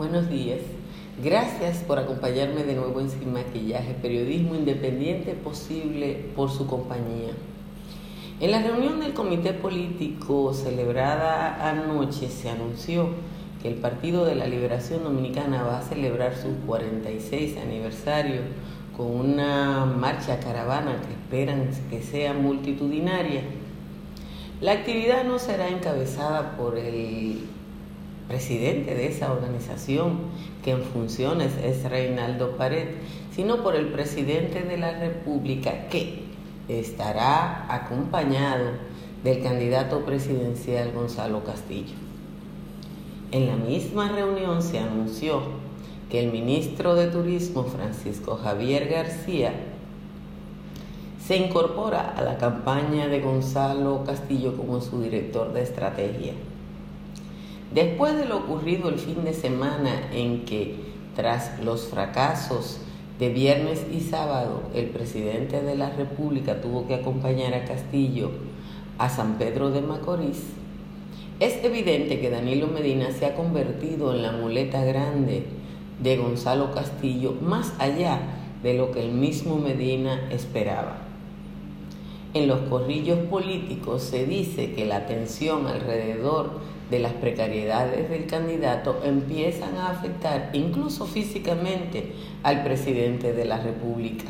Buenos días. Gracias por acompañarme de nuevo en Sin Maquillaje, periodismo independiente posible por su compañía. En la reunión del comité político celebrada anoche se anunció que el Partido de la Liberación Dominicana va a celebrar su 46 aniversario con una marcha caravana que esperan que sea multitudinaria. La actividad no será encabezada por el presidente de esa organización, que en funciones es Reinaldo Pared, sino por el presidente de la República, que estará acompañado del candidato presidencial Gonzalo Castillo. En la misma reunión se anunció que el ministro de Turismo, Francisco Javier García, se incorpora a la campaña de Gonzalo Castillo como su director de estrategia. Después de lo ocurrido el fin de semana en que, tras los fracasos de viernes y sábado, el presidente de la República tuvo que acompañar a Castillo a San Pedro de Macorís, es evidente que Danilo Medina se ha convertido en la muleta grande de Gonzalo Castillo más allá de lo que el mismo Medina esperaba. En los corrillos políticos se dice que la tensión alrededor de las precariedades del candidato empiezan a afectar incluso físicamente al presidente de la República.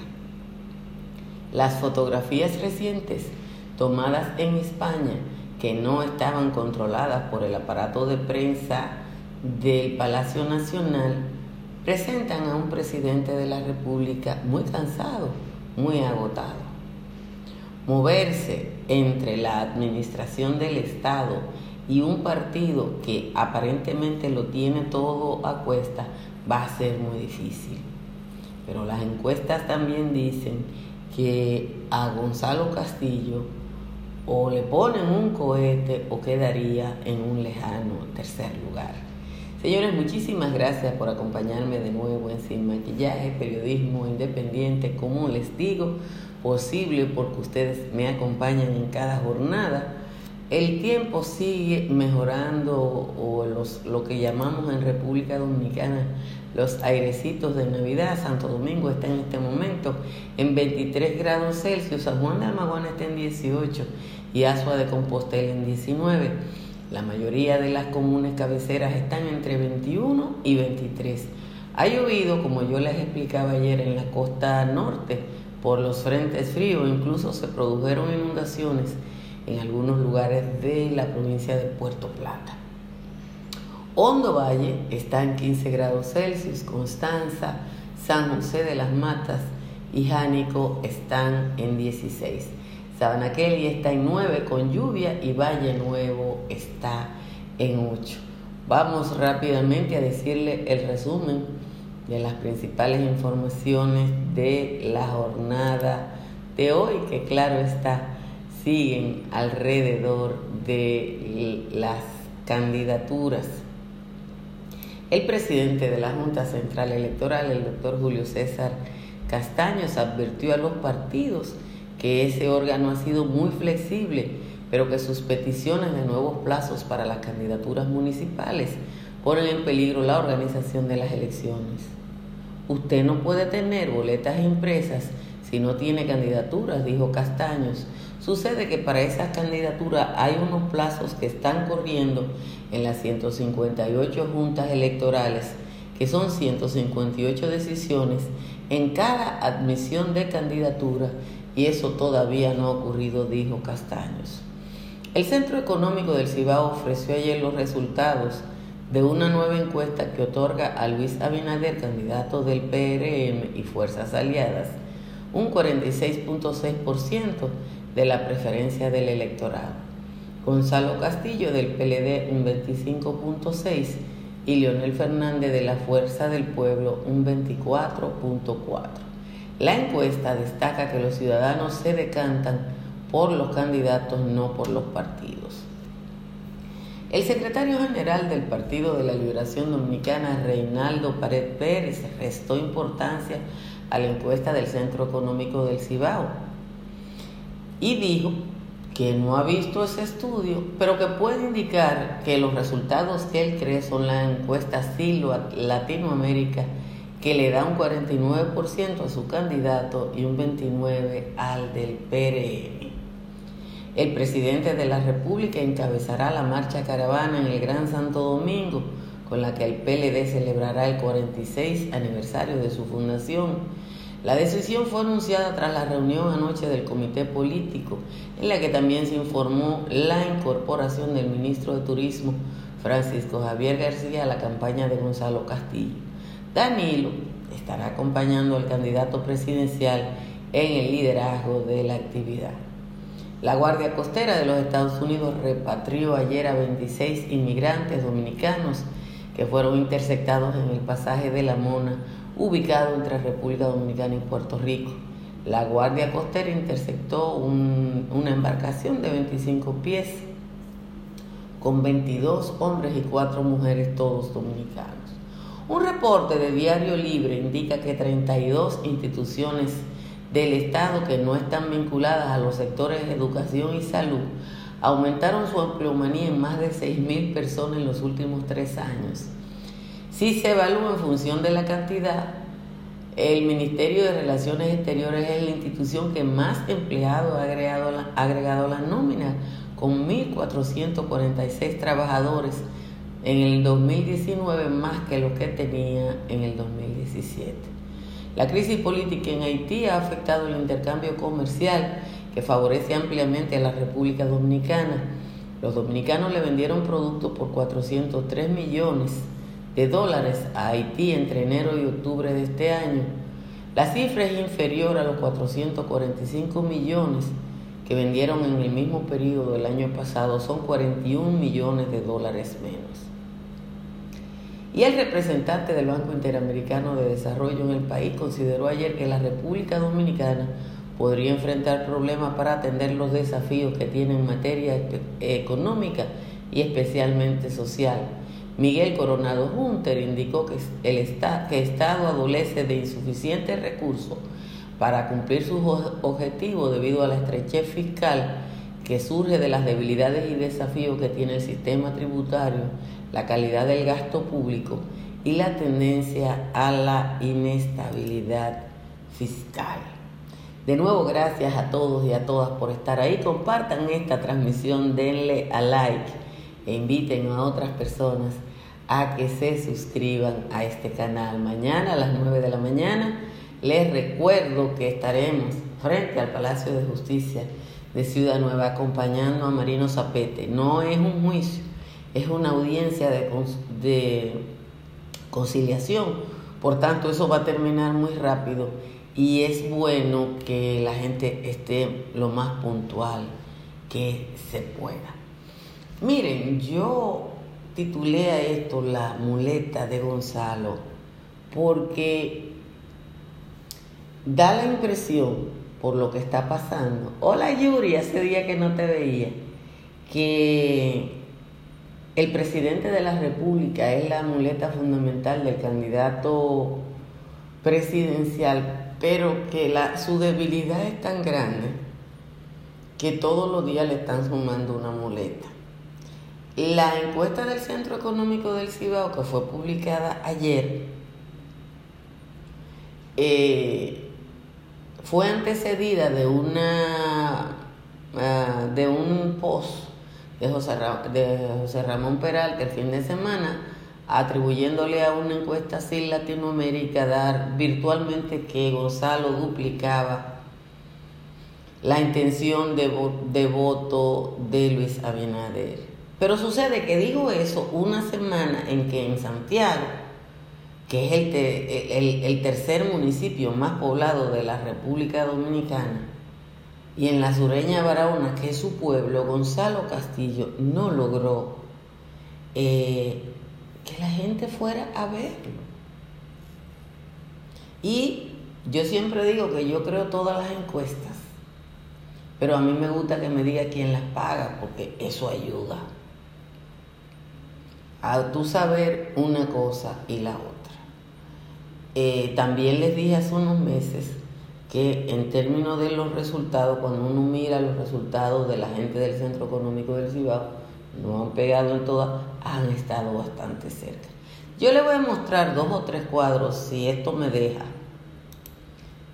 Las fotografías recientes tomadas en España que no estaban controladas por el aparato de prensa del Palacio Nacional presentan a un presidente de la República muy cansado, muy agotado. Moverse entre la administración del Estado y un partido que aparentemente lo tiene todo a cuesta, va a ser muy difícil. Pero las encuestas también dicen que a Gonzalo Castillo o le ponen un cohete o quedaría en un lejano tercer lugar. Señores, muchísimas gracias por acompañarme de nuevo en Sin Maquillaje, periodismo independiente, como les digo, posible porque ustedes me acompañan en cada jornada el tiempo sigue mejorando o los, lo que llamamos en República Dominicana los airecitos de Navidad. Santo Domingo está en este momento en 23 grados Celsius, San Juan de Almaguana está en 18 y Asua de Compostela en 19. La mayoría de las comunes cabeceras están entre 21 y 23. Ha llovido, como yo les explicaba ayer, en la costa norte por los frentes fríos, incluso se produjeron inundaciones en algunos lugares de la provincia de Puerto Plata. Hondo Valle está en 15 grados Celsius, Constanza, San José de las Matas y Jánico están en 16. Sabana Kelly está en 9 con lluvia y Valle Nuevo está en 8. Vamos rápidamente a decirle el resumen de las principales informaciones de la jornada de hoy, que claro está siguen alrededor de las candidaturas. El presidente de la Junta Central Electoral, el doctor Julio César Castaños, advirtió a los partidos que ese órgano ha sido muy flexible, pero que sus peticiones de nuevos plazos para las candidaturas municipales ponen en peligro la organización de las elecciones. Usted no puede tener boletas impresas si no tiene candidaturas, dijo Castaños, Sucede que para esas candidaturas hay unos plazos que están corriendo en las 158 juntas electorales, que son 158 decisiones en cada admisión de candidatura y eso todavía no ha ocurrido, dijo Castaños. El Centro Económico del Cibao ofreció ayer los resultados de una nueva encuesta que otorga a Luis Abinader, candidato del PRM y Fuerzas Aliadas, un 46.6% de la preferencia del electorado. Gonzalo Castillo del PLD un 25.6 y Leonel Fernández de la Fuerza del Pueblo un 24.4. La encuesta destaca que los ciudadanos se decantan por los candidatos, no por los partidos. El secretario general del Partido de la Liberación Dominicana, Reinaldo Pared Pérez, restó importancia a la encuesta del Centro Económico del Cibao y dijo que no ha visto ese estudio, pero que puede indicar que los resultados que él cree son la encuesta Silo Latinoamérica, que le da un 49% a su candidato y un 29% al del PRM. El presidente de la República encabezará la marcha caravana en el Gran Santo Domingo, con la que el PLD celebrará el 46 aniversario de su fundación la decisión fue anunciada tras la reunión anoche del comité político, en la que también se informó la incorporación del ministro de Turismo, Francisco Javier García, a la campaña de Gonzalo Castillo. Danilo estará acompañando al candidato presidencial en el liderazgo de la actividad. La Guardia Costera de los Estados Unidos repatrió ayer a 26 inmigrantes dominicanos que fueron interceptados en el pasaje de la Mona ubicado entre República Dominicana y Puerto Rico. La Guardia Costera interceptó una embarcación de 25 pies con 22 hombres y 4 mujeres, todos dominicanos. Un reporte de Diario Libre indica que 32 instituciones del Estado que no están vinculadas a los sectores de educación y salud aumentaron su empleomanía en más de 6.000 personas en los últimos tres años. Si se evalúa en función de la cantidad, el Ministerio de Relaciones Exteriores es la institución que más empleados ha agregado, la, agregado a la nómina, con 1.446 trabajadores en el 2019 más que lo que tenía en el 2017. La crisis política en Haití ha afectado el intercambio comercial que favorece ampliamente a la República Dominicana. Los dominicanos le vendieron productos por 403 millones de dólares a Haití entre enero y octubre de este año, la cifra es inferior a los 445 millones que vendieron en el mismo periodo del año pasado, son 41 millones de dólares menos. Y el representante del Banco Interamericano de Desarrollo en el país consideró ayer que la República Dominicana podría enfrentar problemas para atender los desafíos que tiene en materia económica y especialmente social Miguel Coronado Junter indicó que el Estado adolece de insuficientes recursos para cumplir sus objetivos debido a la estrechez fiscal que surge de las debilidades y desafíos que tiene el sistema tributario, la calidad del gasto público y la tendencia a la inestabilidad fiscal. De nuevo, gracias a todos y a todas por estar ahí. Compartan esta transmisión, denle a like e inviten a otras personas a que se suscriban a este canal. Mañana a las 9 de la mañana les recuerdo que estaremos frente al Palacio de Justicia de Ciudad Nueva acompañando a Marino Zapete. No es un juicio, es una audiencia de, de conciliación. Por tanto, eso va a terminar muy rápido y es bueno que la gente esté lo más puntual que se pueda. Miren, yo titulé a esto La muleta de Gonzalo porque da la impresión, por lo que está pasando, hola Yuri, hace día que no te veía, que el presidente de la República es la muleta fundamental del candidato presidencial, pero que la, su debilidad es tan grande que todos los días le están sumando una muleta. La encuesta del Centro Económico del Cibao, que fue publicada ayer, eh, fue antecedida de una ah, de un post de José, Ramón Peralta el fin de semana atribuyéndole a una encuesta así Latinoamérica dar virtualmente que Gonzalo duplicaba la intención de, de voto de Luis Abinader. Pero sucede que digo eso una semana en que en Santiago, que es el, tercer municipio más poblado de la República Dominicana, y en la sureña Barahona, que es su pueblo, Gonzalo Castillo no logró eh, que la gente fuera a verlo. Y yo siempre digo que yo creo todas las encuestas, pero a mí me gusta que me diga quién las paga, porque eso ayuda a tú saber una cosa y la otra. Eh, también les dije hace unos meses que en términos de los resultados, cuando uno mira los resultados de la gente del Centro Económico del Cibao, no han pegado en todas, han estado bastante cerca. Yo le voy a mostrar dos o tres cuadros, si esto me deja,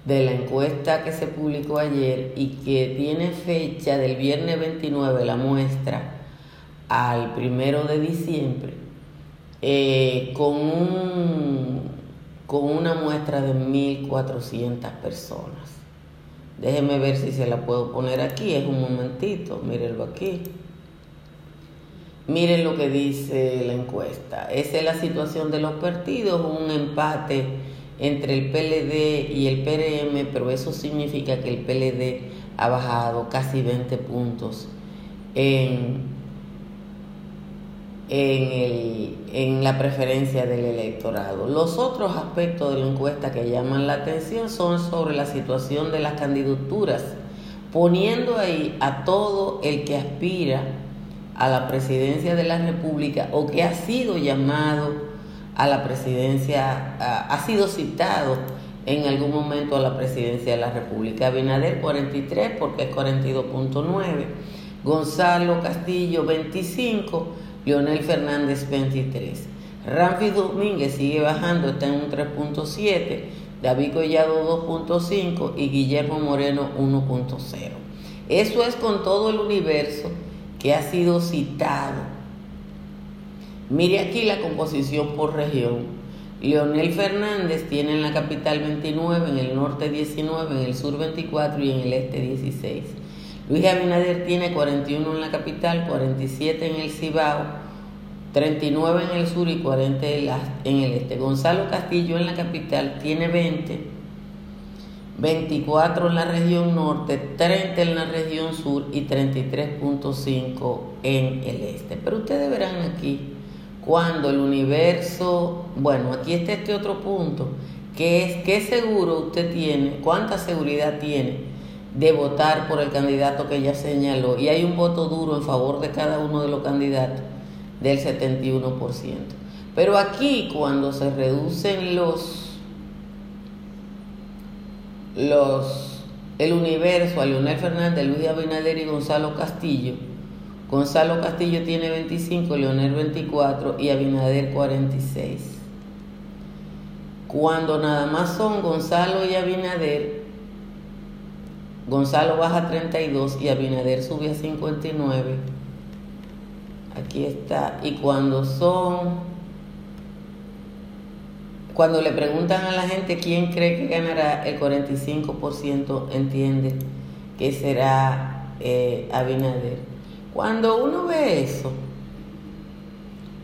de la encuesta que se publicó ayer y que tiene fecha del viernes 29, la muestra, al primero de diciembre, eh, con, un, con una muestra de 1.400 personas. Déjeme ver si se la puedo poner aquí, es un momentito, mírenlo aquí. Miren lo que dice la encuesta. Esa es la situación de los partidos, un empate entre el PLD y el PRM, pero eso significa que el PLD ha bajado casi 20 puntos en, en, en la preferencia del electorado. Los otros aspectos de la encuesta que llaman la atención son sobre la situación de las candidaturas, poniendo ahí a todo el que aspira a la presidencia de la República o que ha sido llamado a la presidencia, ha sido citado en algún momento a la presidencia de la República. Abinader 43 porque es 42.9, Gonzalo Castillo 25, Leonel Fernández 23. Ramfi Domínguez sigue bajando, está en un 3.7, David Collado 2.5 y Guillermo Moreno 1.0. Eso es con todo el universo que ha sido citado. Mire aquí la composición por región. Leonel Fernández tiene en la capital 29, en el norte 19, en el sur 24 y en el este 16. Luis Abinader tiene 41 en la capital, 47 en el Cibao, 39 en el sur y 40 en el este. Gonzalo Castillo en la capital tiene 20 24 en la región norte, 30 en la región sur y 33.5 en el este. Pero ustedes verán aquí cuando el universo, bueno, aquí está este otro punto, que es qué seguro usted tiene, cuánta seguridad tiene de votar por el candidato que ya señaló. Y hay un voto duro en favor de cada uno de los candidatos del 71%. Pero aquí cuando se reducen los los, el universo a Leonel Fernández, Luis Abinader y Gonzalo Castillo. Gonzalo Castillo tiene 25, Leonel 24 y Abinader 46. Cuando nada más son Gonzalo y Abinader, Gonzalo baja a 32 y Abinader sube a 59. Aquí está. Y cuando son cuando le preguntan a la gente quién cree que ganará, el 45% entiende que será eh, Abinader. Cuando uno ve eso,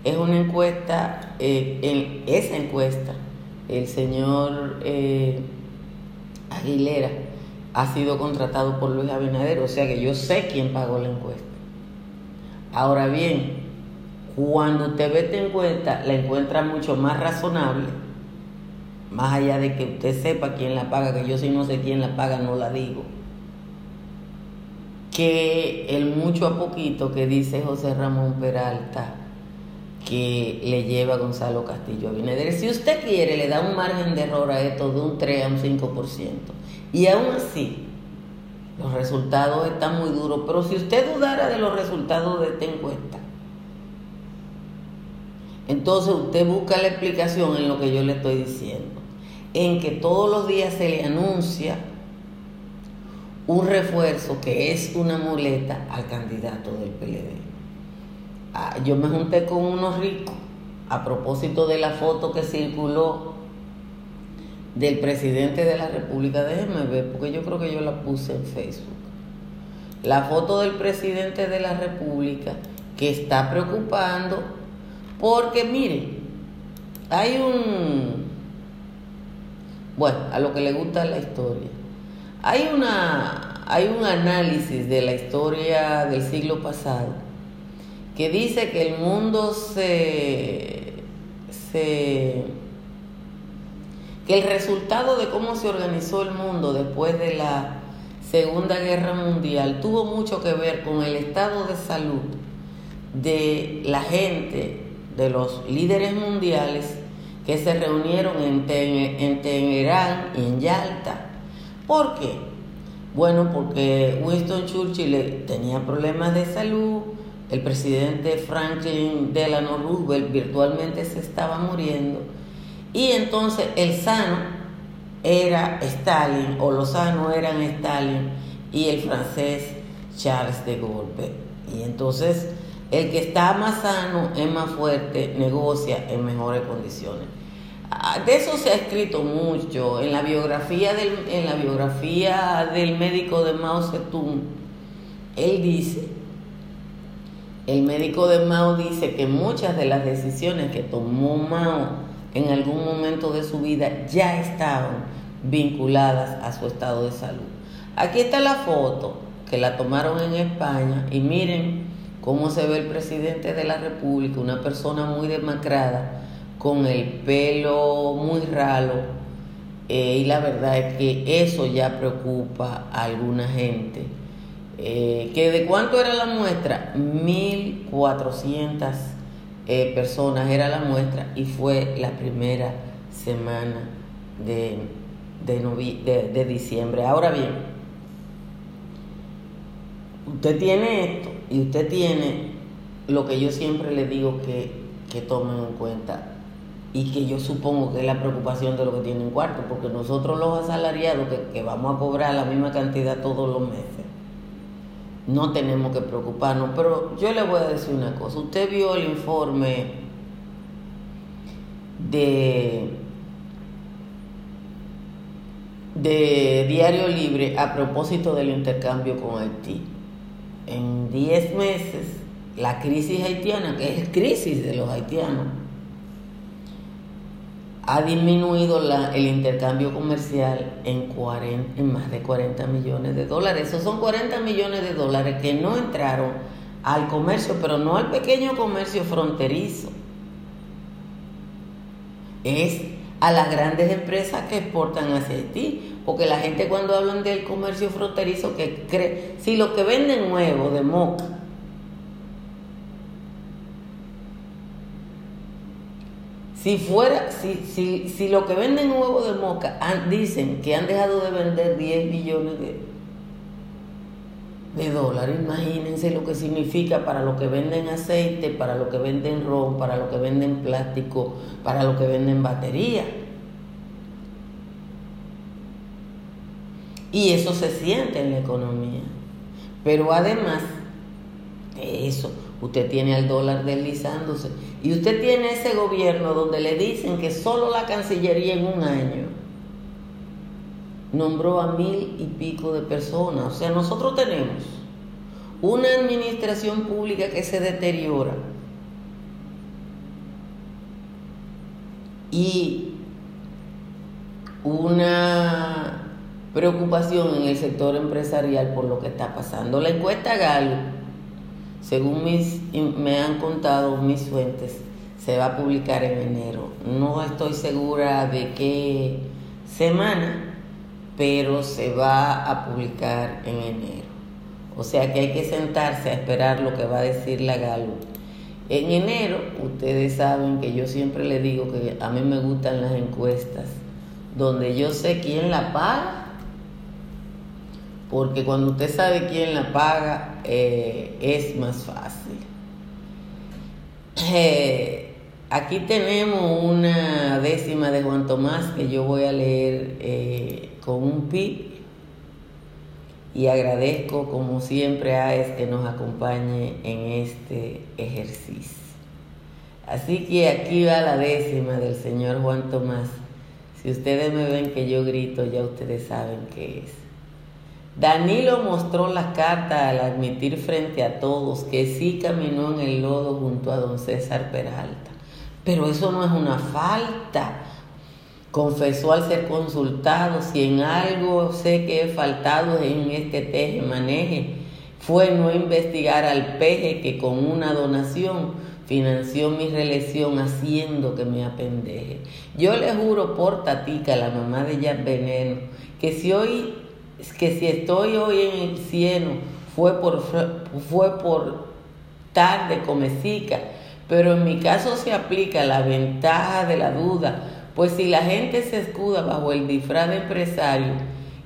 es una encuesta, eh, en esa encuesta, el señor eh, Aguilera ha sido contratado por Luis Abinader, o sea que yo sé quién pagó la encuesta. Ahora bien, cuando usted ve esta encuesta, la encuentra mucho más razonable más allá de que usted sepa quién la paga, que yo si no sé quién la paga no la digo, que el mucho a poquito que dice José Ramón Peralta que le lleva Gonzalo Castillo a Si usted quiere, le da un margen de error a esto de un 3 a un 5%. Y aún así, los resultados están muy duros. Pero si usted dudara de los resultados de esta encuesta, entonces usted busca la explicación en lo que yo le estoy diciendo en que todos los días se le anuncia un refuerzo que es una muleta al candidato del PLD. Ah, yo me junté con unos ricos a propósito de la foto que circuló del presidente de la República. Déjenme ver, porque yo creo que yo la puse en Facebook. La foto del presidente de la República que está preocupando porque, miren, hay un bueno, a lo que le gusta la historia. Hay, una, hay un análisis de la historia del siglo pasado que dice que el mundo se, se que el resultado de cómo se organizó el mundo después de la Segunda Guerra Mundial tuvo mucho que ver con el estado de salud de la gente, de los líderes mundiales que se reunieron en, Teherán y en Yalta ¿Por qué? Bueno, porque Winston Churchill tenía problemas de salud, el presidente Franklin Delano Roosevelt virtualmente se estaba muriendo, y entonces el sano era Stalin, o los sanos eran Stalin, y el francés Charles de Gaulle. Y entonces el que está más sano es más fuerte, negocia en mejores condiciones. Ah, de eso se ha escrito mucho en la biografía del, en la biografía del médico de Mao Zedong. Él dice, el médico de Mao dice que muchas de las decisiones que tomó Mao en algún momento de su vida ya estaban vinculadas a su estado de salud. Aquí está la foto que la tomaron en España y miren cómo se ve el presidente de la República, una persona muy demacrada con el pelo muy ralo. Eh, y la verdad es que eso ya preocupa a alguna gente. Eh, ¿Que de cuánto era la muestra? 1.400 eh, personas era la muestra y fue la primera semana de, de, de diciembre. Ahora bien, usted tiene esto y usted tiene lo que yo siempre le digo que, que tomen en cuenta y que yo supongo que es la preocupación de lo que tienen cuarto, porque nosotros los asalariados que, vamos a cobrar la misma cantidad todos los meses, no tenemos que preocuparnos. Pero yo le voy a decir una cosa, usted vio el informe de, de Diario Libre a propósito del intercambio con Haití. En 10 meses, la crisis haitiana, que es crisis de los haitianos, ha disminuido la, el intercambio comercial en, 40, en más de 40 millones de dólares. Esos son 40 millones de dólares que no entraron al comercio, pero no al pequeño comercio fronterizo. Es a las grandes empresas que exportan hacia Haití. Porque la gente cuando hablan del comercio fronterizo que cree, si lo que venden nuevo de moca Si fuera, si, si, si lo que venden huevos de moca dicen que han dejado de vender 10 millones de, de dólares, imagínense lo que significa para lo que venden aceite, para lo que venden ron, para lo que venden plástico, para lo que venden batería. Y eso se siente en la economía. Pero además de eso, usted tiene al dólar deslizándose y usted tiene ese gobierno donde le dicen que solo la Cancillería en un año nombró a mil y pico de personas. O sea, nosotros tenemos una administración pública que se deteriora y una preocupación en el sector empresarial por lo que está pasando. La encuesta Gallup según mis, me han contado mis fuentes, se va a publicar en enero. No estoy segura de qué semana, pero se va a publicar en enero. O sea que hay que sentarse a esperar lo que va a decir la Galo. En enero, ustedes saben que yo siempre le digo que a mí me gustan las encuestas, donde yo sé quién la paga porque cuando usted sabe quién la paga eh, es más fácil. Eh, aquí tenemos una décima de Juan Tomás que yo voy a leer eh, con un pi y agradezco como siempre a es que nos acompañe en este ejercicio. Así que aquí va la décima del señor Juan Tomás. Si ustedes me ven que yo grito, ya ustedes saben qué es. Danilo mostró la carta al admitir frente a todos que sí caminó en el lodo junto a don César Peralta. Pero eso no es una falta. Confesó al ser consultado, si en algo sé que he faltado en este teje maneje, fue no investigar al peje que con una donación financió mi reelección haciendo que me apendeje. Yo le juro por Tatica, la mamá de Jack Veneno, que si hoy que si estoy hoy en el cielo fue por, fue por tarde comecica, pero en mi caso se aplica la ventaja de la duda, pues si la gente se escuda bajo el disfraz de empresario,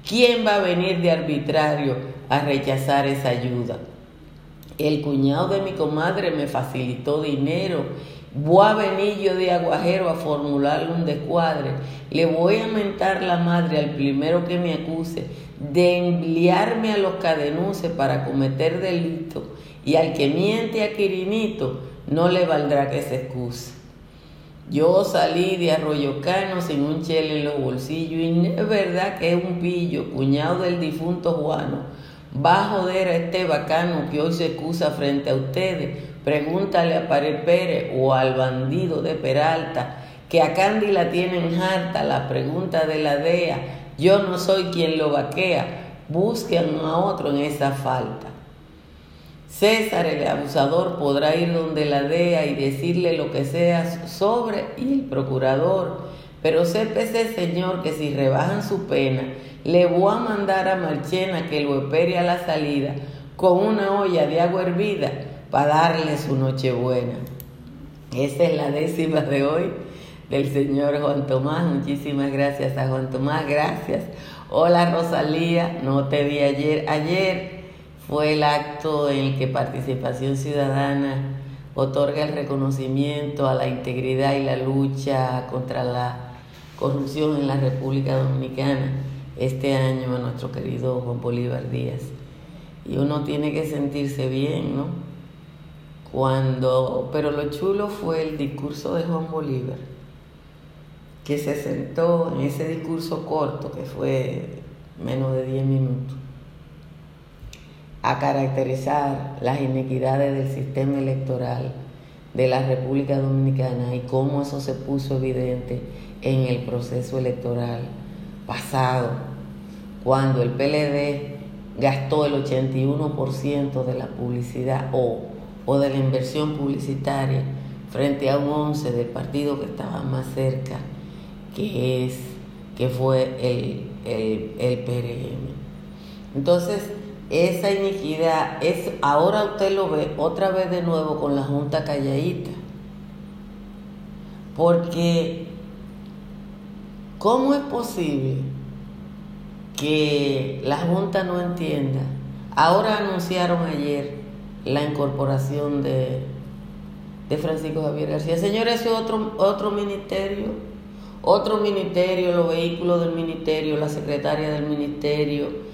¿Quién va a venir de arbitrario a rechazar esa ayuda? El cuñado de mi comadre me facilitó dinero. Voy a venir yo de aguajero a formularle un descuadre. Le voy a mentar la madre al primero que me acuse de enviarme a los cadenuces para cometer delito y al que miente a Quirinito no le valdrá que se excuse. Yo salí de Arroyo Cano sin un chele en los bolsillos y es verdad que es un pillo, cuñado del difunto Juano, va a joder a este bacano que hoy se excusa frente a ustedes. Pregúntale a Pared Pérez o al bandido de Peralta que a Candy la tienen harta la pregunta de la DEA. Yo no soy quien lo vaquea. Busquen a otro en esa falta. César, el abusador, podrá ir donde la DEA y decirle lo que sea sobre y el procurador. Pero sépese, Señor, que si rebajan su pena, le voy a mandar a Marchena que lo espere a la salida con una olla de agua hervida para darle su nochebuena. Esa es la décima de hoy del señor Juan Tomás. Muchísimas gracias a Juan Tomás, gracias. Hola Rosalía, no te vi ayer. Ayer fue el acto en el que Participación Ciudadana otorga el reconocimiento a la integridad y la lucha contra la corrupción en la República Dominicana este año a nuestro querido Juan Bolívar Díaz. Y uno tiene que sentirse bien, ¿no? Cuando, pero lo chulo fue el discurso de Juan Bolívar, que se sentó en ese discurso corto, que fue menos de 10 minutos, a caracterizar las inequidades del sistema electoral de la República Dominicana y cómo eso se puso evidente en el proceso electoral pasado, cuando el PLD gastó el 81% de la publicidad o, o, de la inversión publicitaria frente a un 11 del partido que estaba más cerca, que es que fue el, el, el PRM. Entonces, esa iniquidad es ahora usted lo ve otra vez de nuevo con la junta calladita porque cómo es posible que la junta no entienda ahora anunciaron ayer la incorporación de, de Francisco Javier García señores ese otro otro ministerio otro ministerio los vehículos del ministerio la secretaria del ministerio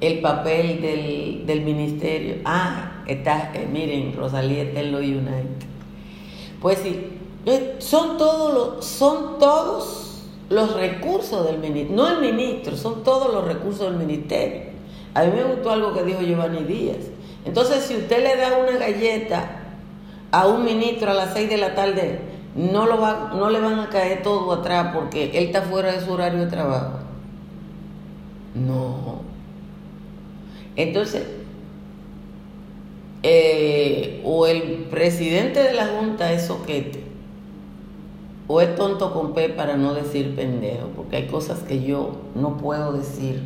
el papel del, del ministerio. Ah, está, eh, miren, Rosalía está en lo United. Pues sí, eh, son todos los, son todos los recursos del ministerio, no el ministro, son todos los recursos del ministerio. A mí me gustó algo que dijo Giovanni Díaz. Entonces, si usted le da una galleta a un ministro a las 6 de la tarde, no, lo va, no le van a caer todo atrás porque él está fuera de su horario de trabajo. No, entonces, eh, o el presidente de la Junta es soquete, o es tonto con P para no decir pendejo, porque hay cosas que yo no puedo decir.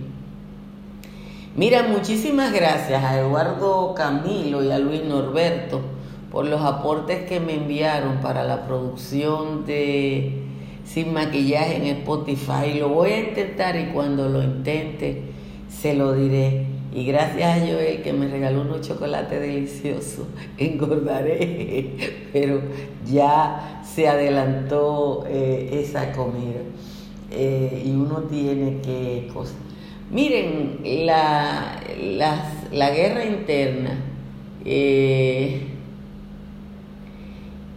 Mira, muchísimas gracias a Eduardo Camilo y a Luis Norberto por los aportes que me enviaron para la producción de Sin Maquillaje en Spotify. Lo voy a intentar y cuando lo intente se lo diré. Y gracias a Joel que me regaló unos chocolates deliciosos, engordaré, pero ya se adelantó eh, esa comida. Eh, y uno tiene que... Cosas. Miren, la, la guerra interna eh,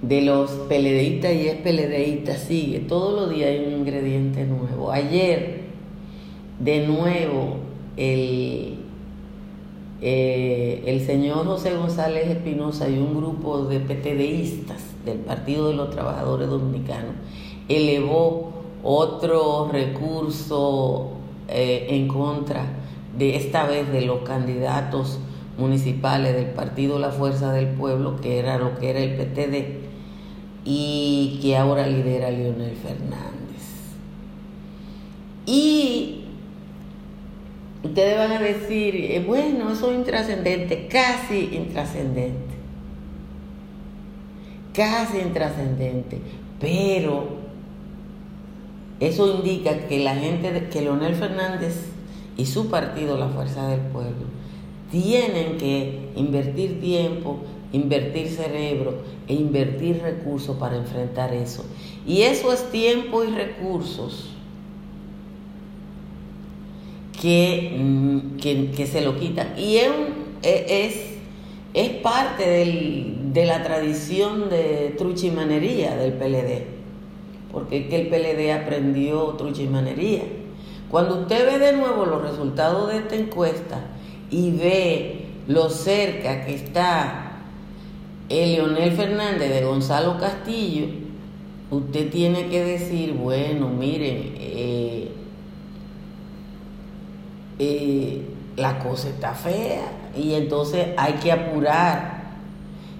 de los peledeístas y es sigue. Todos los días hay un ingrediente nuevo. Ayer, de nuevo, el eh, el señor José González Espinosa y un grupo de PTDistas del Partido de los Trabajadores Dominicanos elevó otro recurso eh, en contra de esta vez de los candidatos municipales del Partido La Fuerza del Pueblo, que era lo que era el PTD, y que ahora lidera Leonel Fernández. Y Ustedes van a decir, eh, bueno, eso es intrascendente, casi intrascendente. Casi intrascendente. Pero eso indica que la gente, que Leonel Fernández y su partido, la Fuerza del Pueblo, tienen que invertir tiempo, invertir cerebro e invertir recursos para enfrentar eso. Y eso es tiempo y recursos que, mm, que, se lo quitan. Y es, es, es parte de la tradición de truchimanería del PLD, porque es que el PLD aprendió truchimanería. Cuando usted ve de nuevo los resultados de esta encuesta y ve lo cerca que está el Leonel Fernández de Gonzalo Castillo, usted tiene que decir, bueno, miren, eh, la cosa está fea y entonces hay que apurar.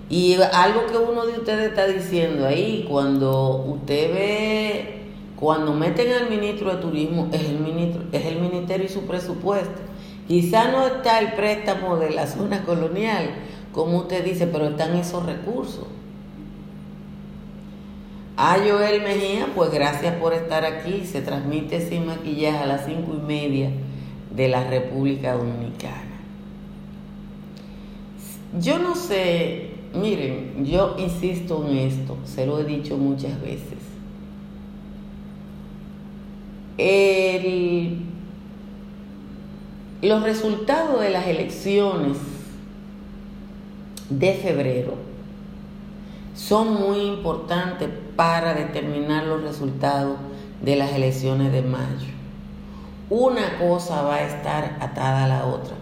Y algo que uno de ustedes está diciendo ahí, cuando usted ve, cuando meten al ministro de Turismo, es el, ministro, es el ministerio y su presupuesto. Quizá no está el préstamo de la zona colonial, como usted dice, pero están esos recursos. A Joel Mejía, pues gracias por estar aquí. Se transmite sin maquillaje a las cinco y media de la República Dominicana. Yo no sé, miren, yo insisto en esto, se lo he dicho muchas veces. los resultados de las elecciones de febrero son muy importantes para determinar los resultados de las elecciones de mayo una cosa va a estar atada a la otra.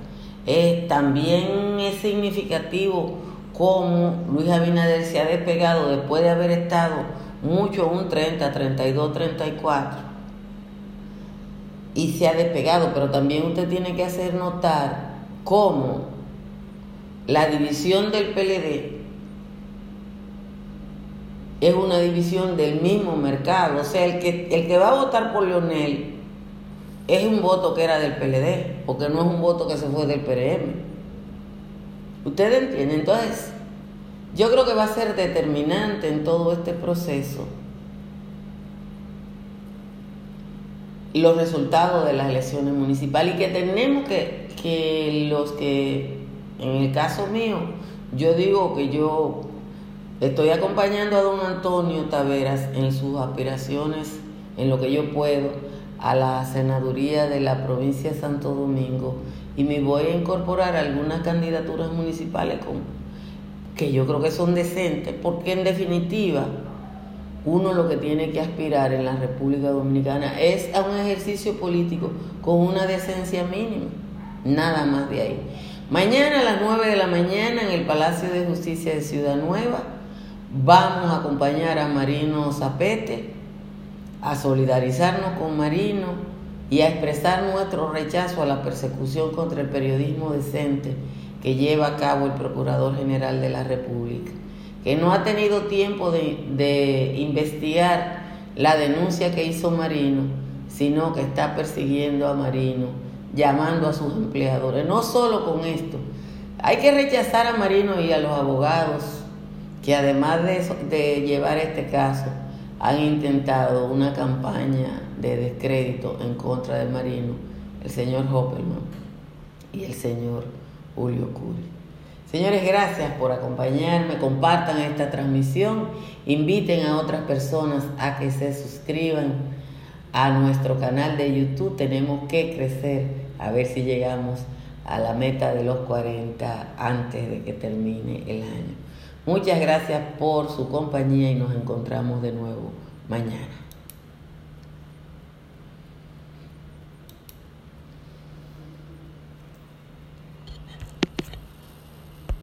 también es significativo cómo Luis Abinader se ha despegado después de haber estado mucho un 30, 32, 34 y se ha despegado, pero también usted tiene que hacer notar cómo la división del PLD es una división del mismo mercado, o sea, el que, el que va a votar por Leonel es un voto que era del PLD, porque no es un voto que se fue del PRM. ¿Ustedes entienden? Entonces, yo creo que va a ser determinante en todo este proceso los resultados de las elecciones municipales y que tenemos que, que los que, en el caso mío, yo digo que yo estoy acompañando a don Antonio Taveras en sus aspiraciones, en lo que yo puedo a la senaduría de la provincia de Santo Domingo y me voy a incorporar algunas candidaturas municipales con, que yo creo que son decentes, porque en definitiva uno lo que tiene que aspirar en la República Dominicana es a un ejercicio político con una decencia mínima, nada más de ahí. Mañana a las 9 de la mañana en el Palacio de Justicia de Ciudad Nueva vamos a acompañar a Marino Zapete a solidarizarnos con Marino y a expresar nuestro rechazo a la persecución contra el periodismo decente que lleva a cabo el Procurador General de la República, que no ha tenido tiempo de, investigar la denuncia que hizo Marino, sino que está persiguiendo a Marino, llamando a sus empleadores. No solo con esto, hay que rechazar a Marino y a los abogados que además de, de llevar este caso, han intentado una campaña de descrédito en contra de Marino, el señor Hopperman y el señor Julio Curi. Señores, gracias por acompañarme, compartan esta transmisión, inviten a otras personas a que se suscriban a nuestro canal de YouTube. Tenemos que crecer, a ver si llegamos a la meta de los 40 antes de que termine el año. Muchas gracias por su compañía y nos encontramos de nuevo mañana.